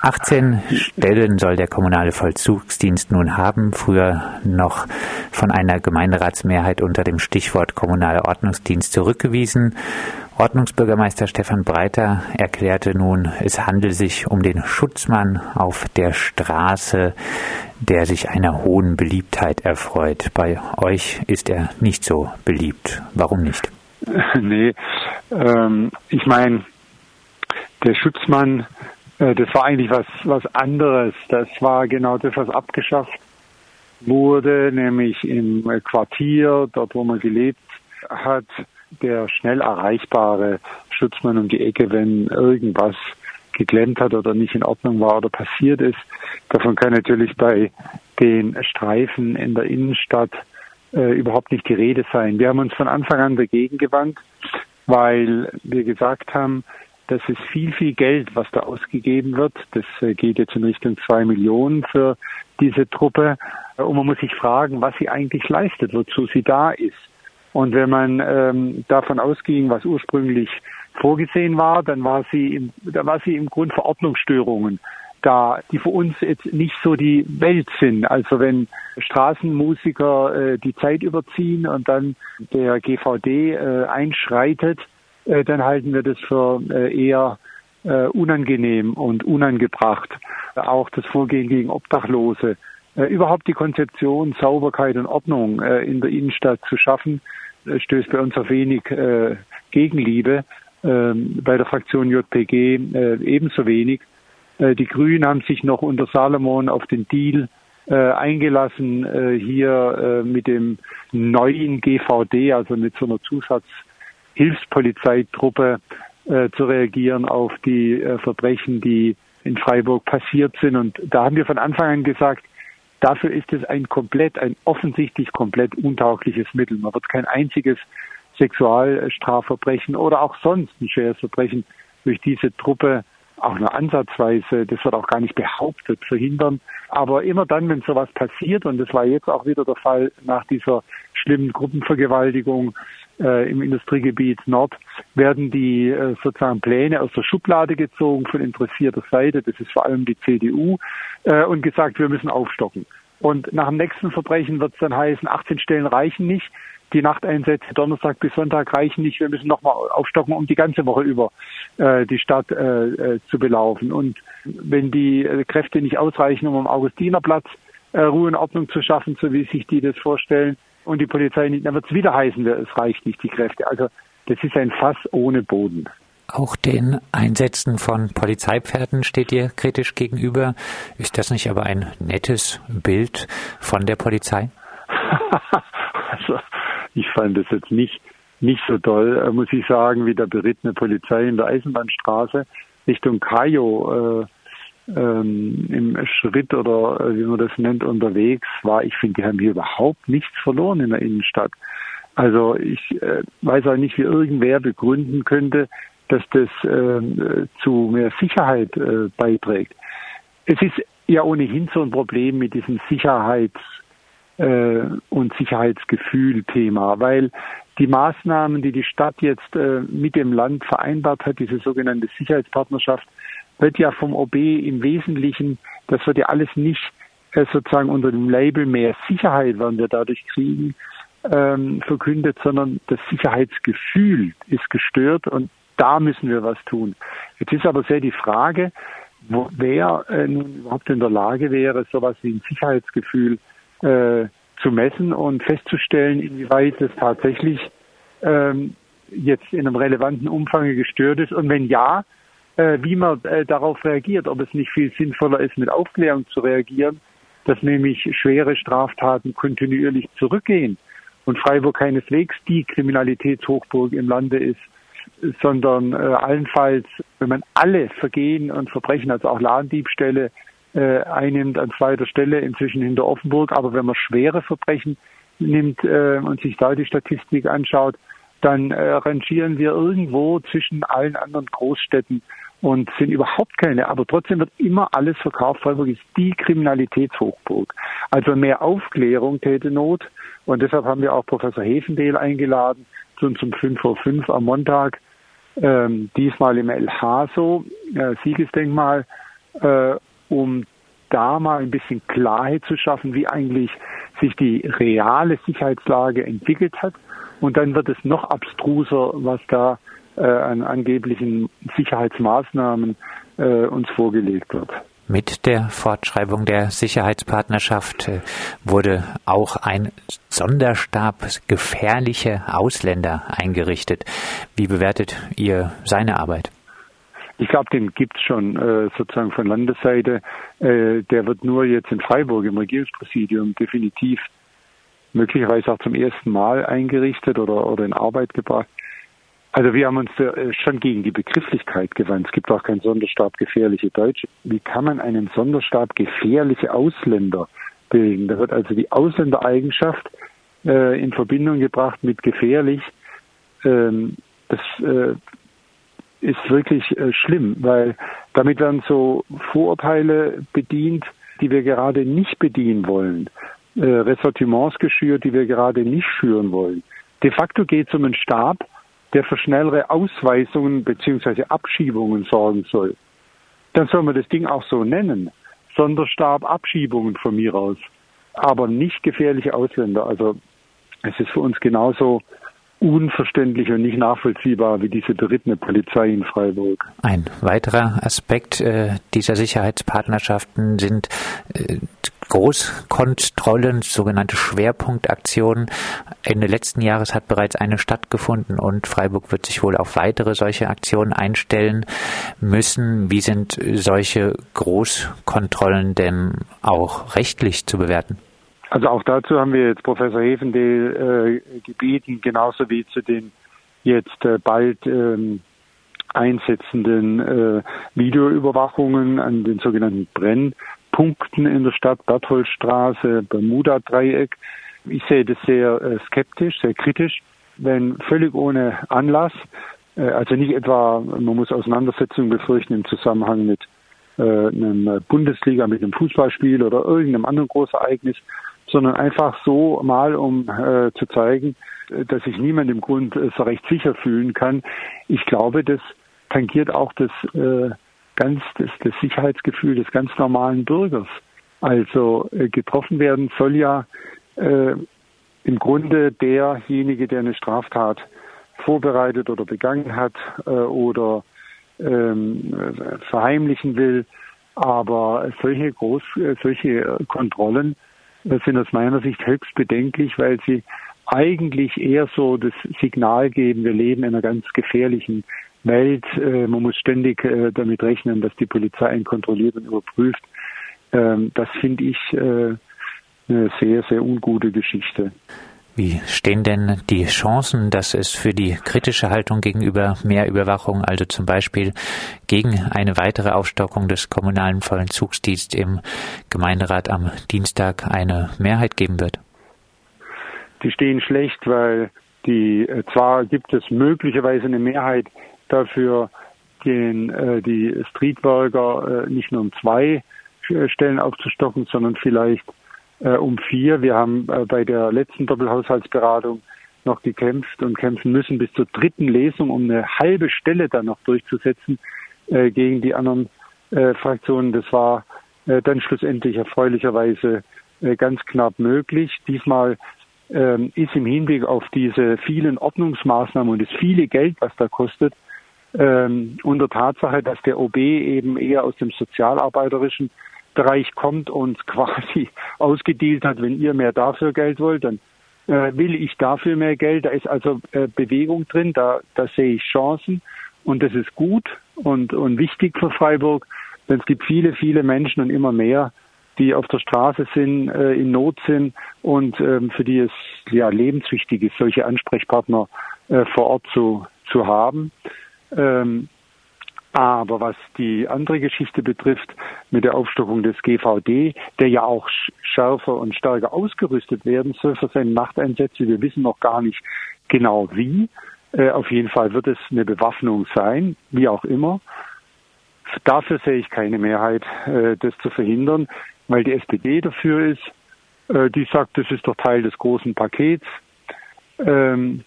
18 Stellen soll der kommunale Vollzugsdienst nun haben, früher noch von einer Gemeinderatsmehrheit unter dem Stichwort kommunaler Ordnungsdienst zurückgewiesen. Ordnungsbürgermeister Stefan Breiter erklärte nun, es handelt sich um den Schutzmann auf der Straße, der sich einer hohen Beliebtheit erfreut. Bei euch ist er nicht so beliebt. Warum nicht? Nee, ähm, ich meine, der Schutzmann das war eigentlich was, was anderes. Das war genau das, was abgeschafft wurde, nämlich im Quartier, dort wo man gelebt hat, der schnell erreichbare Schutzmann um die Ecke, wenn irgendwas geklemmt hat oder nicht in Ordnung war oder passiert ist. Davon kann natürlich bei den Streifen in der Innenstadt äh, überhaupt nicht die Rede sein. Wir haben uns von Anfang an dagegen gewandt, weil wir gesagt haben, das ist viel, viel Geld, was da ausgegeben wird. Das äh, geht jetzt in Richtung zwei Millionen für diese Truppe. Und man muss sich fragen, was sie eigentlich leistet, wozu sie da ist. Und wenn man ähm, davon ausging, was ursprünglich vorgesehen war, dann war sie im, da war sie im Grund für Ordnungsstörungen da, die für uns jetzt nicht so die Welt sind. Also wenn Straßenmusiker äh, die Zeit überziehen und dann der GVD äh, einschreitet, äh, dann halten wir das für äh, eher äh, unangenehm und unangebracht. Auch das Vorgehen gegen Obdachlose, überhaupt die Konzeption Sauberkeit und Ordnung in der Innenstadt zu schaffen, stößt bei uns auf wenig Gegenliebe. Ähm, bei der Fraktion JPG ebenso wenig. Die Grünen haben sich noch unter Salomon auf den Deal eingelassen, hier mit dem neuen GVD, also mit so einer Zusatz Hilfspolizeitruppe äh, zu reagieren auf die äh, Verbrechen, die in Freiburg passiert sind. Und da haben wir von Anfang an gesagt, dafür ist es ein komplett, ein offensichtlich komplett untaugliches Mittel. Man wird kein einziges Sexualstrafverbrechen oder auch sonst ein schweres Verbrechen durch diese Truppe auch nur ansatzweise, das wird auch gar nicht behauptet, verhindern. Aber immer dann, wenn sowas passiert, und das war jetzt auch wieder der Fall nach dieser schlimmen Gruppenvergewaltigung äh, im Industriegebiet Nord, werden die äh, sozusagen Pläne aus der Schublade gezogen von interessierter Seite, das ist vor allem die CDU, äh, und gesagt, wir müssen aufstocken. Und nach dem nächsten Verbrechen wird es dann heißen, 18 Stellen reichen nicht die Nachteinsätze Donnerstag bis Sonntag reichen nicht. Wir müssen nochmal aufstocken, um die ganze Woche über äh, die Stadt äh, äh, zu belaufen. Und wenn die äh, Kräfte nicht ausreichen, um am Augustinerplatz äh, Ruhe und Ordnung zu schaffen, so wie sich die das vorstellen, und die Polizei nicht, dann wird es wieder heißen, es reicht nicht die Kräfte. Also das ist ein Fass ohne Boden. Auch den Einsätzen von Polizeipferden steht ihr kritisch gegenüber. Ist das nicht aber ein nettes Bild von der Polizei? also ich fand das jetzt nicht, nicht so toll, äh, muss ich sagen, wie der berittene Polizei in der Eisenbahnstraße Richtung Kajo äh, ähm, im Schritt oder äh, wie man das nennt unterwegs war. Ich finde, die haben hier überhaupt nichts verloren in der Innenstadt. Also ich äh, weiß auch nicht, wie irgendwer begründen könnte, dass das äh, zu mehr Sicherheit äh, beiträgt. Es ist ja ohnehin so ein Problem mit diesem Sicherheits äh, und Sicherheitsgefühl-Thema, weil die Maßnahmen, die die Stadt jetzt äh, mit dem Land vereinbart hat, diese sogenannte Sicherheitspartnerschaft, wird ja vom OB im Wesentlichen, das wird ja alles nicht äh, sozusagen unter dem Label mehr Sicherheit werden wir dadurch kriegen, ähm, verkündet, sondern das Sicherheitsgefühl ist gestört und da müssen wir was tun. Jetzt ist aber sehr die Frage, wo, wer äh, nun überhaupt in der Lage wäre, sowas wie ein Sicherheitsgefühl äh, zu messen und festzustellen, inwieweit es tatsächlich ähm, jetzt in einem relevanten Umfang gestört ist und wenn ja, wie man äh, darauf reagiert, ob es nicht viel sinnvoller ist, mit Aufklärung zu reagieren, dass nämlich schwere Straftaten kontinuierlich zurückgehen und Freiburg keineswegs die Kriminalitätshochburg im Lande ist, sondern äh, allenfalls, wenn man alle Vergehen und Verbrechen, also auch Ladendiebstähle, äh, einnimmt an zweiter Stelle, inzwischen hinter Offenburg. Aber wenn man schwere Verbrechen nimmt äh, und sich da die Statistik anschaut, dann äh, rangieren wir irgendwo zwischen allen anderen Großstädten und sind überhaupt keine. Aber trotzdem wird immer alles verkauft. Freiburg ist die Kriminalitätshochburg. Also mehr Aufklärung täte Not. Und deshalb haben wir auch Professor Hefendehl eingeladen zum, zum 5 vor 5 am Montag. Ähm, diesmal im El Haso, äh, Siegesdenkmal äh, um da mal ein bisschen Klarheit zu schaffen, wie eigentlich sich die reale Sicherheitslage entwickelt hat. Und dann wird es noch abstruser, was da äh, an angeblichen Sicherheitsmaßnahmen äh, uns vorgelegt wird. Mit der Fortschreibung der Sicherheitspartnerschaft äh, wurde auch ein Sonderstab gefährliche Ausländer eingerichtet. Wie bewertet ihr seine Arbeit? Ich glaube, den gibt's schon äh, sozusagen von Landesseite. Äh, der wird nur jetzt in Freiburg im Regierungspräsidium definitiv möglicherweise auch zum ersten Mal eingerichtet oder, oder in Arbeit gebracht. Also wir haben uns äh, schon gegen die Begrifflichkeit gewandt. Es gibt auch keinen Sonderstab gefährliche Deutsche. Wie kann man einen Sonderstab gefährliche Ausländer bilden? Da wird also die Ausländereigenschaft äh, in Verbindung gebracht mit gefährlich. Ähm, das äh, ist wirklich äh, schlimm, weil damit werden so Vorurteile bedient, die wir gerade nicht bedienen wollen. Äh, Ressortiments geschürt, die wir gerade nicht schüren wollen. De facto geht es um einen Stab, der für schnellere Ausweisungen bzw. Abschiebungen sorgen soll. Dann soll man das Ding auch so nennen. Sonderstab Abschiebungen von mir aus. Aber nicht gefährliche Ausländer. Also es ist für uns genauso unverständlich und nicht nachvollziehbar wie diese berittene Polizei in Freiburg. Ein weiterer Aspekt äh, dieser Sicherheitspartnerschaften sind äh, Großkontrollen, sogenannte Schwerpunktaktionen. Ende letzten Jahres hat bereits eine stattgefunden und Freiburg wird sich wohl auf weitere solche Aktionen einstellen müssen. Wie sind solche Großkontrollen denn auch rechtlich zu bewerten? Also auch dazu haben wir jetzt Professor Hefendel äh, gebeten, genauso wie zu den jetzt äh, bald ähm, einsetzenden äh, Videoüberwachungen an den sogenannten Brennpunkten in der Stadt, Bertholdstraße, Bermuda-Dreieck. Ich sehe das sehr äh, skeptisch, sehr kritisch, wenn völlig ohne Anlass, äh, also nicht etwa, man muss Auseinandersetzungen befürchten im Zusammenhang mit äh, einem Bundesliga, mit einem Fußballspiel oder irgendeinem anderen Großereignis, sondern einfach so mal, um zu zeigen, dass sich niemand im Grund so recht sicher fühlen kann. Ich glaube, das tangiert auch das äh, ganz das, das Sicherheitsgefühl des ganz normalen Bürgers. Also äh, getroffen werden soll ja äh, im Grunde derjenige, der eine Straftat vorbereitet oder begangen hat äh, oder ähm, verheimlichen will. Aber solche Groß, äh, solche Kontrollen sind aus meiner Sicht höchst bedenklich, weil sie eigentlich eher so das Signal geben, wir leben in einer ganz gefährlichen Welt. Äh, man muss ständig äh, damit rechnen, dass die Polizei einen kontrolliert und überprüft. Ähm, das finde ich äh, eine sehr, sehr ungute Geschichte. Wie stehen denn die Chancen, dass es für die kritische Haltung gegenüber mehr Überwachung, also zum Beispiel gegen eine weitere Aufstockung des kommunalen Vollzugsdienstes im Gemeinderat am Dienstag eine Mehrheit geben wird? Die stehen schlecht, weil die zwar gibt es möglicherweise eine Mehrheit dafür, den, äh, die Streetworker äh, nicht nur um zwei äh, Stellen aufzustocken, sondern vielleicht äh, um vier. Wir haben äh, bei der letzten Doppelhaushaltsberatung noch gekämpft und kämpfen müssen bis zur dritten Lesung, um eine halbe Stelle dann noch durchzusetzen äh, gegen die anderen äh, Fraktionen. Das war äh, dann schlussendlich erfreulicherweise äh, ganz knapp möglich. Diesmal ähm, ist im Hinblick auf diese vielen Ordnungsmaßnahmen und das viele Geld, was da kostet, ähm, unter Tatsache, dass der OB eben eher aus dem sozialarbeiterischen Bereich kommt und quasi ausgedealt hat, wenn ihr mehr dafür Geld wollt, dann äh, will ich dafür mehr Geld. Da ist also äh, Bewegung drin, da, da sehe ich Chancen und das ist gut und, und wichtig für Freiburg, denn es gibt viele, viele Menschen und immer mehr, die auf der Straße sind, äh, in Not sind und ähm, für die es ja lebenswichtig ist, solche Ansprechpartner äh, vor Ort zu, zu haben. Ähm, aber was die andere Geschichte betrifft, mit der Aufstockung des GVD, der ja auch schärfer und stärker ausgerüstet werden soll für seine Nachteinsätze, wir wissen noch gar nicht genau wie. Äh, auf jeden Fall wird es eine Bewaffnung sein, wie auch immer. Dafür sehe ich keine Mehrheit, äh, das zu verhindern, weil die SPD dafür ist. Äh, die sagt, das ist doch Teil des großen Pakets. Ähm,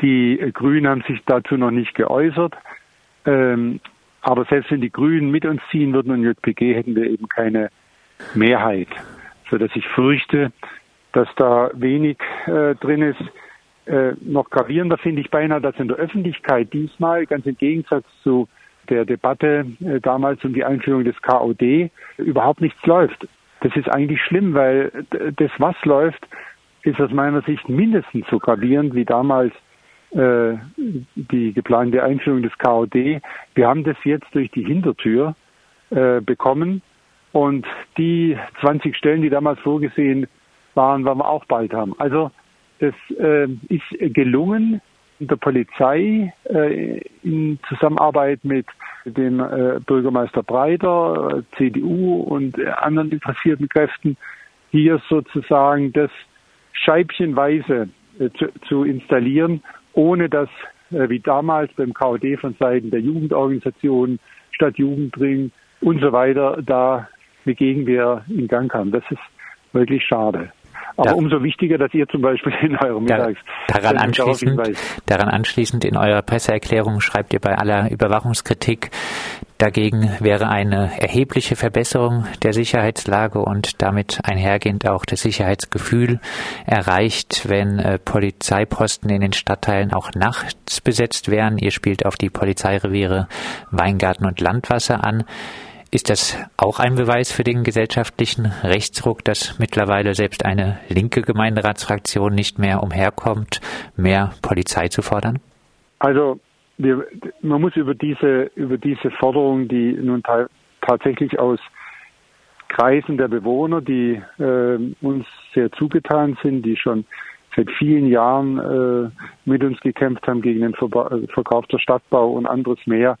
die Grünen haben sich dazu noch nicht geäußert. Ähm, Aber selbst wenn die Grünen mit uns ziehen würden und JPG, hätten wir eben keine Mehrheit, sodass ich fürchte, dass da wenig äh, drin ist. Äh, noch gravierender finde ich beinahe, dass in der Öffentlichkeit diesmal, ganz im Gegensatz zu der Debatte äh, damals um die Einführung des KOD, überhaupt nichts läuft. Das ist eigentlich schlimm, weil das, was läuft, ist aus meiner Sicht mindestens so gravierend wie damals die geplante Einführung des KOD. Wir haben das jetzt durch die Hintertür äh, bekommen und die 20 Stellen, die damals vorgesehen waren, werden wir auch bald haben. Also das äh, ist gelungen der Polizei äh, in Zusammenarbeit mit dem äh, Bürgermeister Breiter, CDU und anderen interessierten Kräften hier sozusagen das scheibchenweise äh, zu, zu, installieren, ohne dass äh, wie damals beim KOD von Seiten der Jugendorganisationen, Stadtjugendring und so weiter da eine Gegenwehr in Gang kam. Das ist wirklich schade. Aber da, umso wichtiger, dass ihr zum Beispiel in eurem Mittags daran anschließend, daran anschließend in eurer Presseerklärung schreibt ihr bei aller Überwachungskritik, dagegen wäre eine erhebliche Verbesserung der Sicherheitslage und damit einhergehend auch das Sicherheitsgefühl erreicht, wenn äh, Polizeiposten in den Stadtteilen auch nachts besetzt wären. Ihr spielt auf die Polizeireviere Weingarten und Landwasser an. Ist das auch ein Beweis für den gesellschaftlichen Rechtsruck, dass mittlerweile selbst eine linke Gemeinderatsfraktion nicht mehr umherkommt, mehr Polizei zu fordern? Also wir, man muss über diese, über diese Forderung, die nun tatsächlich aus Kreisen der Bewohner, die äh, uns sehr zugetan sind, die schon seit vielen Jahren äh, mit uns gekämpft haben gegen den Verkauf der Stadtbau und anderes mehr,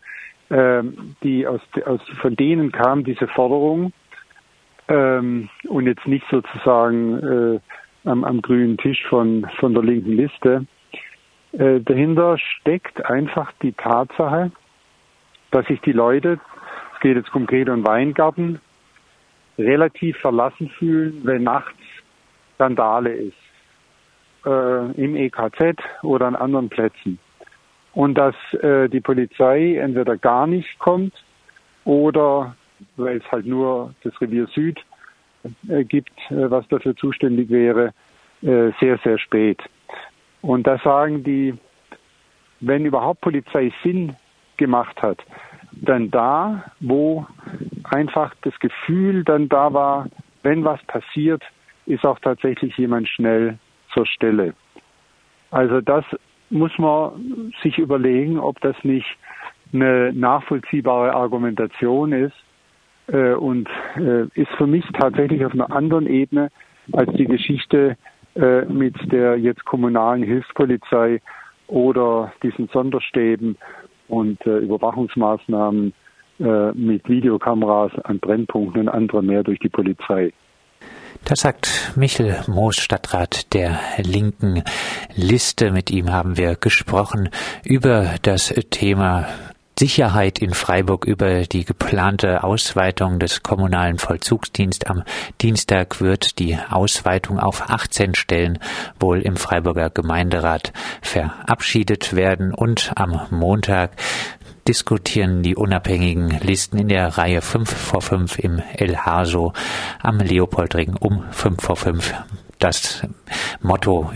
die aus, aus, von denen kam diese Forderung ähm, und jetzt nicht sozusagen äh, am, am, grünen Tisch von, von der linken Liste. Äh, dahinter steckt einfach die Tatsache, dass sich die Leute, es geht jetzt konkret um Weingarten, relativ verlassen fühlen, wenn nachts Skandale ist. Äh, Im EKZ oder an anderen Plätzen und dass äh, die Polizei entweder gar nicht kommt oder weil es halt nur das Revier Süd äh, gibt, äh, was dafür zuständig wäre, äh, sehr, sehr spät. Und da sagen die, wenn überhaupt Polizei Sinn gemacht hat, dann da, wo einfach das Gefühl dann da war, wenn was passiert, ist auch tatsächlich jemand schnell zur Stelle. Also das muss man sich überlegen, ob das nicht eine nachvollziehbare Argumentation ist äh, und äh, ist für mich tatsächlich auf einer anderen Ebene als die Geschichte äh, mit der jetzt kommunalen Hilfspolizei oder diesen Sonderstäben und äh, Überwachungsmaßnahmen äh, mit Videokameras an Brennpunkten und anderem mehr durch die Polizei. Das sagt Michel Moos, Stadtrat der linken Liste. Mit ihm haben wir gesprochen über das Thema Sicherheit in Freiburg über die geplante Ausweitung des kommunalen Vollzugsdienstes. Am Dienstag wird die Ausweitung auf 18 Stellen wohl im Freiburger Gemeinderat verabschiedet werden und am Montag diskutieren die unabhängigen Listen in der Reihe 5 vor 5 im El Haso am Leopoldring um 5 vor 5. Das Motto